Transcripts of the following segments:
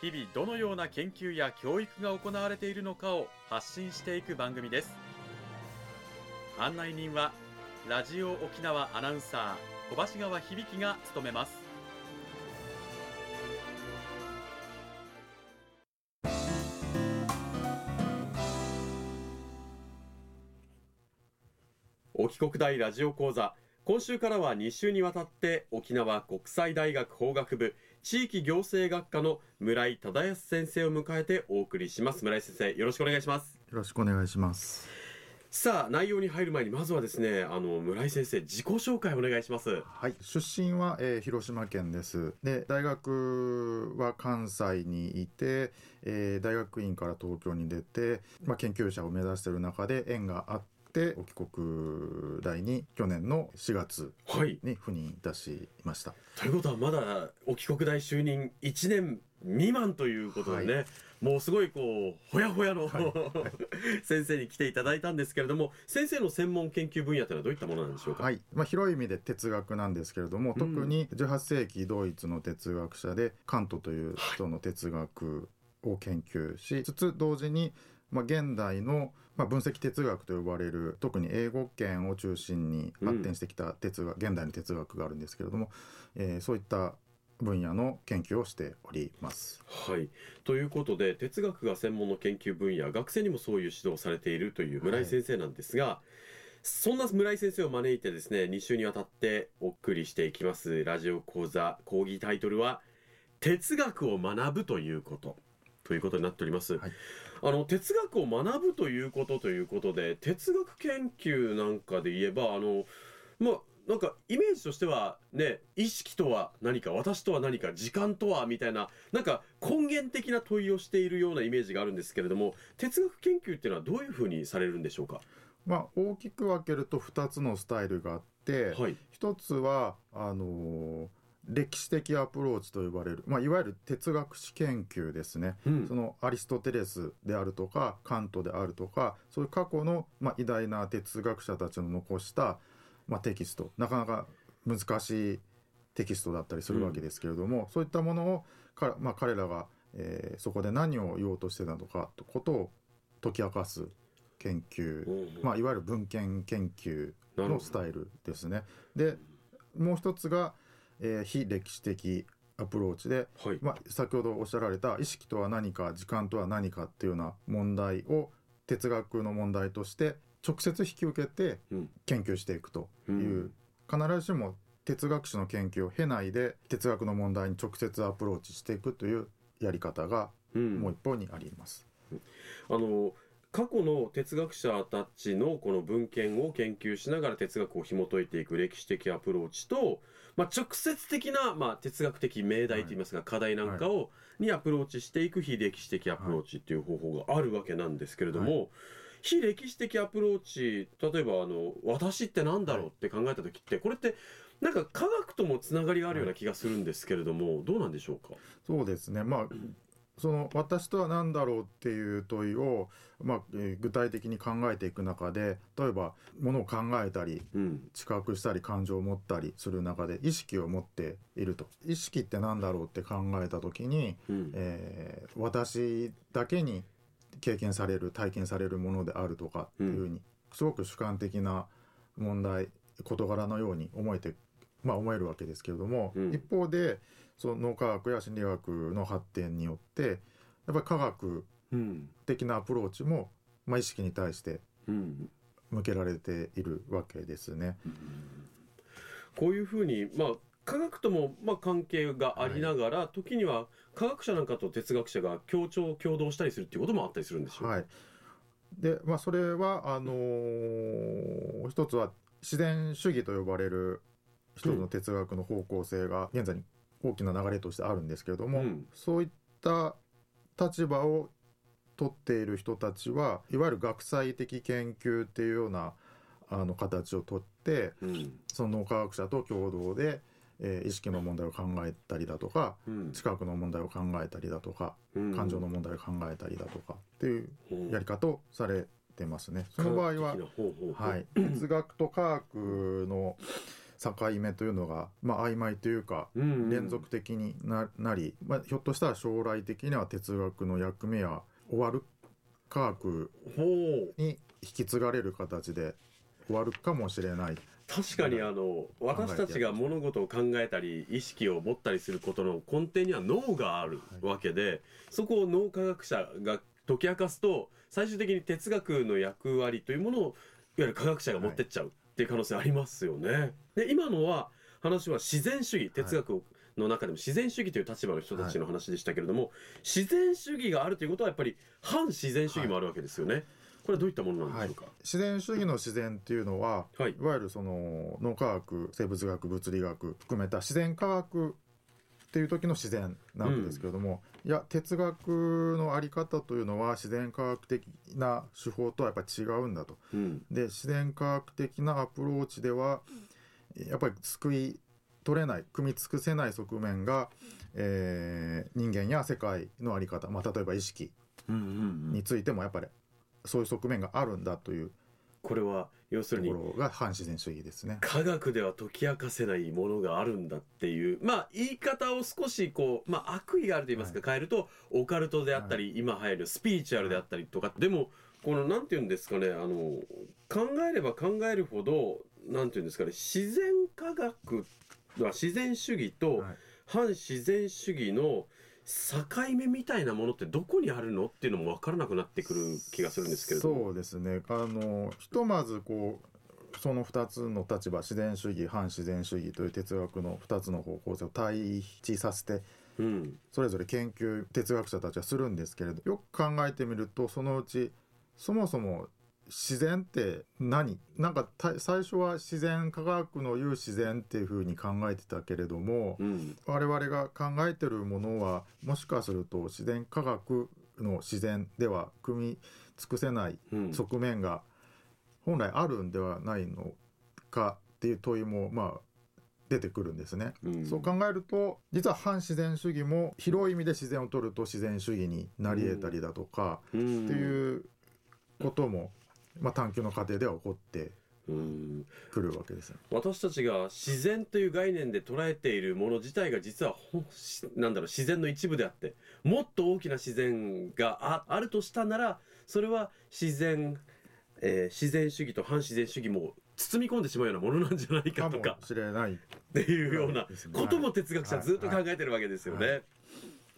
日々どのような研究や教育が行われているのかを発信していく番組です。案内人はラジオ沖縄アナウンサー小橋川響が務めます。沖国大ラジオ講座。今週からは2週にわたって沖縄国際大学法学部地域行政学科の村井忠康先生を迎えてお送りします。村井先生よろしくお願いします。よろしくお願いします。さあ内容に入る前にまずはですねあの村井先生自己紹介お願いします。はい。出身は、えー、広島県です。で大学は関西にいて、えー、大学院から東京に出て、まあ、研究者を目指している中で縁があってって沖国大に去年の4月に赴任いたしました。はい、ということはまだ沖国大就任1年未満ということでね、はい、もうすごいこうほやほやの、はい、先生に来ていただいたんですけれども先生の専門研究分野というのはどういったものなんでしょうか、はい。まあ、広い意味で哲学なんですけれども、特に18世紀ドイツの哲学者でカントという人の哲学を研究しつつ同時にまあ、現代の、まあ、分析哲学と呼ばれる特に英語圏を中心に発展してきた哲学、うん、現代の哲学があるんですけれども、えー、そういった分野の研究をしております。はい、ということで哲学が専門の研究分野学生にもそういう指導をされているという村井先生なんですが、はい、そんな村井先生を招いてですね2週にわたってお送りしていきますラジオ講座講義タイトルは「哲学を学ぶということ」ということになっております。はい。あの哲学を学ぶということということで哲学研究なんかで言えばあのまあなんかイメージとしてはね意識とは何か私とは何か時間とはみたいななんか根源的な問いをしているようなイメージがあるんですけれども哲学研究っていうのはどういうふうにされるんでしょうか？まあ、大きく分けると2つのスタイルがあって、はい、1つはあのー歴史的アプローチと呼ばれる、まあ、いわゆる哲学史研究ですね、うん、そのアリストテレスであるとかカントであるとかそういう過去の、まあ、偉大な哲学者たちの残した、まあ、テキスト。なかなか難しいテキストだったりするわけですけれども、うん、そういったものをか、まあ、彼らが、えー、そこで何を言おうとしてたのかということを解き明かす研究、うん、まあ、いわゆる文献研究のスタイルですね。でもう一つがえー、非歴史的アプローチで、はい、まあ、先ほどおっしゃられた意識とは何か時間とは何かっていうような問題を哲学の問題として直接引き受けて研究していくという、うん、必ずしも哲学史の研究を経ないで哲学の問題に直接アプローチしていくというやり方がもう一方にあります。うん、あの過去の哲学者たちのこの文献を研究しながら哲学を紐解いていく歴史的アプローチとまあ、直接的な、まあ、哲学的命題といいますか、課題なんかを、にアプローチしていく非歴史的アプローチっていう方法があるわけなんですけれども、非歴史的アプローチ例えばあの私って何だろうって考えた時ってこれってなんか科学ともつながりがあるような気がするんですけれども、どうなんでしょうか？そうですね。まあその私とは何だろうっていう問いを、まあえー、具体的に考えていく中で例えばものを考えたり、うん、知覚したり感情を持ったりする中で意識を持っていると。意識って何だろうって考えた時に、うん、えー、私だけに経験される体験されるものであるとかっていうふうに、ん、すごく主観的な問題事柄のように思えて、まあ、思えるわけですけれども、うん、一方でその脳科学や心理学の発展によってやっぱり科学的なアプローチも、まあ、意識に対して向けられているわけですね。うん、こういうふうに、まあ科学ともまあ関係がありながら、はい、時には科学者なんかと哲学者が協調共同したりするっていうこともあったりするんでしょうか、はい、でまあそれはあのー、一つは自然主義と呼ばれる一つの哲学の方向性が現在に大きな流れとしてあるんですけれども、うん、そういった立場を取っている人たちはいわゆる学際的研究っていうようなあの形をとって、うん、その脳科学者と共同で、えー、意識の問題を考えたりだとか、うん、知覚の問題を考えたりだとか、うん、感情の問題を考えたりだとかっていうやり方をされてますね。その場合は、はい、哲学と科学の境目というのが、まあ、曖昧というか、連続的になり、まあ、ひょっとしたら将来的には哲学の役目は終わる科学に引き継がれる形で終わるかもしれない。確かにあの私たちが物事を考えたり意識を持ったりすることの根底には脳があるわけで、はい、そこを脳科学者が解き明かすと最終的に哲学の役割というものをいわゆる科学者が持ってっちゃうっていう可能性ありますよね。で今のは話は自然主義哲学の中でも自然主義という立場の人たちの話でしたけれども、はい、自然主義があるということはやっぱり反自然主義もあるわけですよね。はいこれはどういったものなんでしょうか、はい、自然主義の自然っていうのは、はい、いわゆるその脳科学生物学物理学含めた自然科学っていう時の自然なわけですけれども、うん、いや哲学の在り方というのは自然科学的な手法とはやっぱり違うんだと。うん、で自然科学的なアプローチではやっぱり救い取れない組み尽くせない側面が、えー、人間や世界の在り方、まあ、例えば意識についてもやっぱりそういう側面があるんだというこれは要するにが反自然主義ですね。科学では解き明かせないものがあるんだっていうまあ言い方を少しこう、まあ、悪意があると言いますか、変えるとオカルトであったり、はい、今流行るスピリチュアルであったりとかでもこのなんて言うんですかねあの考えれば考えるほどなんて言うんですかね自然科学は自然主義と反自然主義の、はい境目みたいなものってどこにあるのっていうのも分からなくなってくる気がするんですけれどそうですね。あのひとまずこうその2つの立場自然主義反自然主義という哲学の2つの方向性を対比させて、うん、それぞれ研究哲学者たちはするんですけれどよく考えてみるとそのうちそもそも自然って何？なんか最初は自然科学の言う自然っていうふうに考えてたけれども、うん、我々が考えてるものはもしかすると自然科学の自然では組み尽くせない側面が本来あるんではないのかっていう問いもまあ出てくるんですね、うん、そう考えると実は反自然主義も広い意味で自然を取ると自然主義になり得たりだとか、っていうこともまあ、探求の過程では起こってくるわけです、ね、私たちが自然という概念で捉えているもの自体が実はなんだろう自然の一部であってもっと大きな自然があるとしたならそれは自然、えー、自然主義と反自然主義も包み込んでしまうようなものなんじゃないかとか。しれない。っていうようなことも哲学者ずっと考えてるわけですよね。はいはい、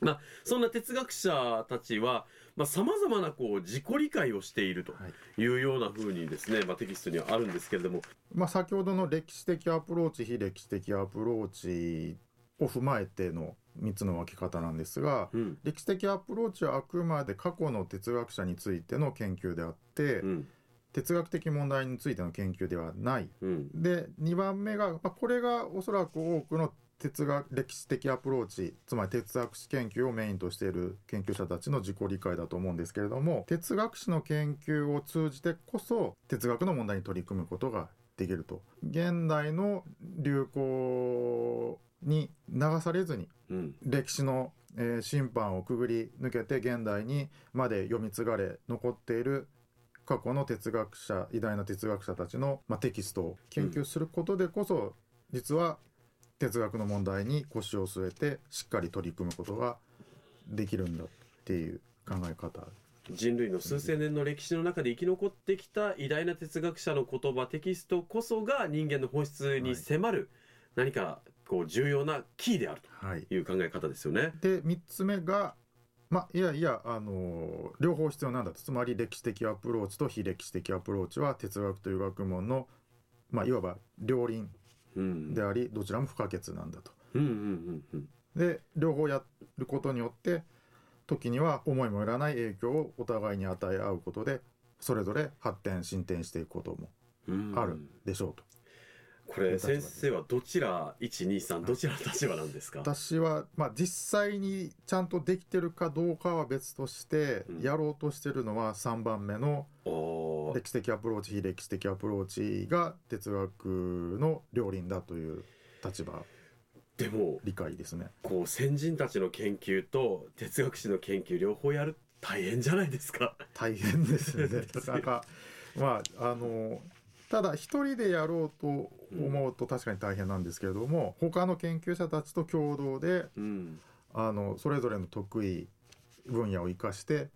まあ、そんな哲学者たちはさまざ、まなこう自己理解をしているとい。うようなふうにですね、まあ、テキストにはあるんですけれども、まあ、先ほどの歴史的アプローチ非歴史的アプローチを踏まえての3つの分け方なんですが、うん、歴史的アプローチはあくまで過去の哲学者についての研究であって、うん、哲学的問題についての研究ではない。うん、で2番目が、まあ、これがおそらく多くの哲学歴史的アプローチつまり哲学史研究をメインとしている研究者たちの自己理解だと思うんですけれども哲学史の研究を通じてこそ哲学の問題に取り組むことができると。現代の流行に流されずに、うん、歴史の、えー、審判をくぐり抜けて現代にまで読み継がれ残っている過去の哲学者偉大な哲学者たちの、まあ、テキストを研究することでこそ、うん、実は哲学の問題に腰を据えてしっかり取り組むことができるんだっていう考え方。人類の数千年の歴史の中で生き残ってきた偉大な哲学者の言葉テキストこそが人間の本質に迫る何かこう重要なキーであるという考え方ですよね。はい、で3つ目がまあ、いやいや、あのー、両方必要なんだ。とつまり歴史的アプローチと非歴史的アプローチは哲学という学問の、まあ、いわば両輪であり、どちらも不可欠なんだと。で両方やることによって時には思いもよらない影響をお互いに与え合うことでそれぞれ発展進展していくこともあるでしょうと。これ先生はどちら123どちらの立場なんですか？私は、まあ、実際にちゃんとできてるかどうかは別としてやろうとしてるのは3番目の歴史的アプローチ非歴史的アプローチが哲学の両輪だという立場。でも理解ですね。こう先人たちの研究と哲学史の研究両方やる大変じゃないですか？大変ですね。なかなかまああのただ一人でやろうと思うと確かに大変なんですけれども、うん、他の研究者たちと共同で、うん、あのそれぞれの得意分野を生かして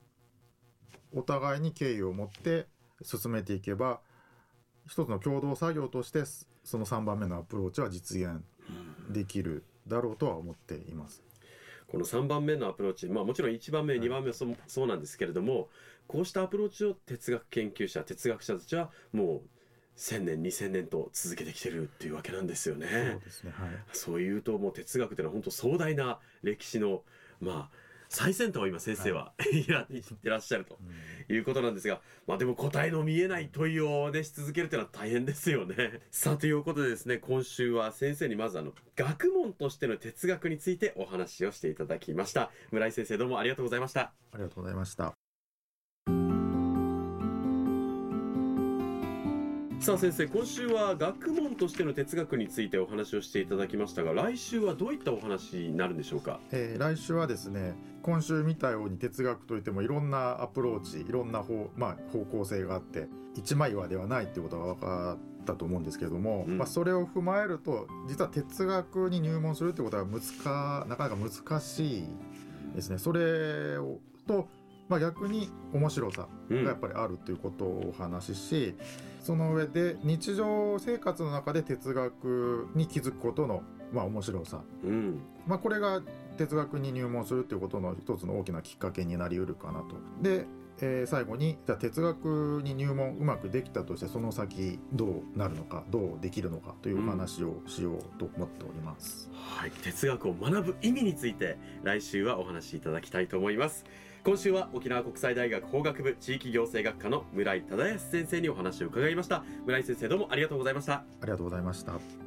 お互いに敬意を持って進めていけば一つの共同作業としてその3番目のアプローチは実現できるだろうとは思っています。この3番目のアプローチ、まあ、もちろん1番目、2番目はそそうなんですけれどもこうしたアプローチを哲学研究者哲学者たちはもう1000年2000年と続けてきてるっていうわけなんですよね。そうですね、はい、そういうともう哲学っていうのは本当壮大な歴史のまあ最先端を今先生は、はい、やってらっしゃるということなんですが、まあでも答えの見えない問いをねし続けるというのは大変ですよね。さあということでですね今週は先生にまずあの学問としての哲学についてお話をしていただきました。村井先生どうもありがとうございました。ありがとうございましたさあ先生今週は学問としての哲学についてお話をしていただきましたが来週はどういったお話になるんでしょうか、えー、来週はですね今週見たように哲学といってもいろんなアプローチいろんな方,、まあ、方向性があって一枚岩ではないってことが分かったと思うんですけども、うん、まあ、それを踏まえると実は哲学に入門するってことは難なかなか難しいですね。それをとまあ、逆に面白さがやっぱりあるということをお話しし、うん、その上で日常生活の中で哲学に気づくことの、まあ、面白さ、うん、まあ、これが哲学に入門するということの一つの大きなきっかけになりうるかなと。でえー、最後にじゃあ哲学に入門うまくできたとしてその先どうなるのかどうできるのかというお話をしようと思っております、うん、はい。哲学を学ぶ意味について来週はお話しいただきたいと思います今週は沖縄国際大学法学部地域行政学科の村井忠康先生にお話を伺いました。村井先生どうもありがとうございました。ありがとうございました。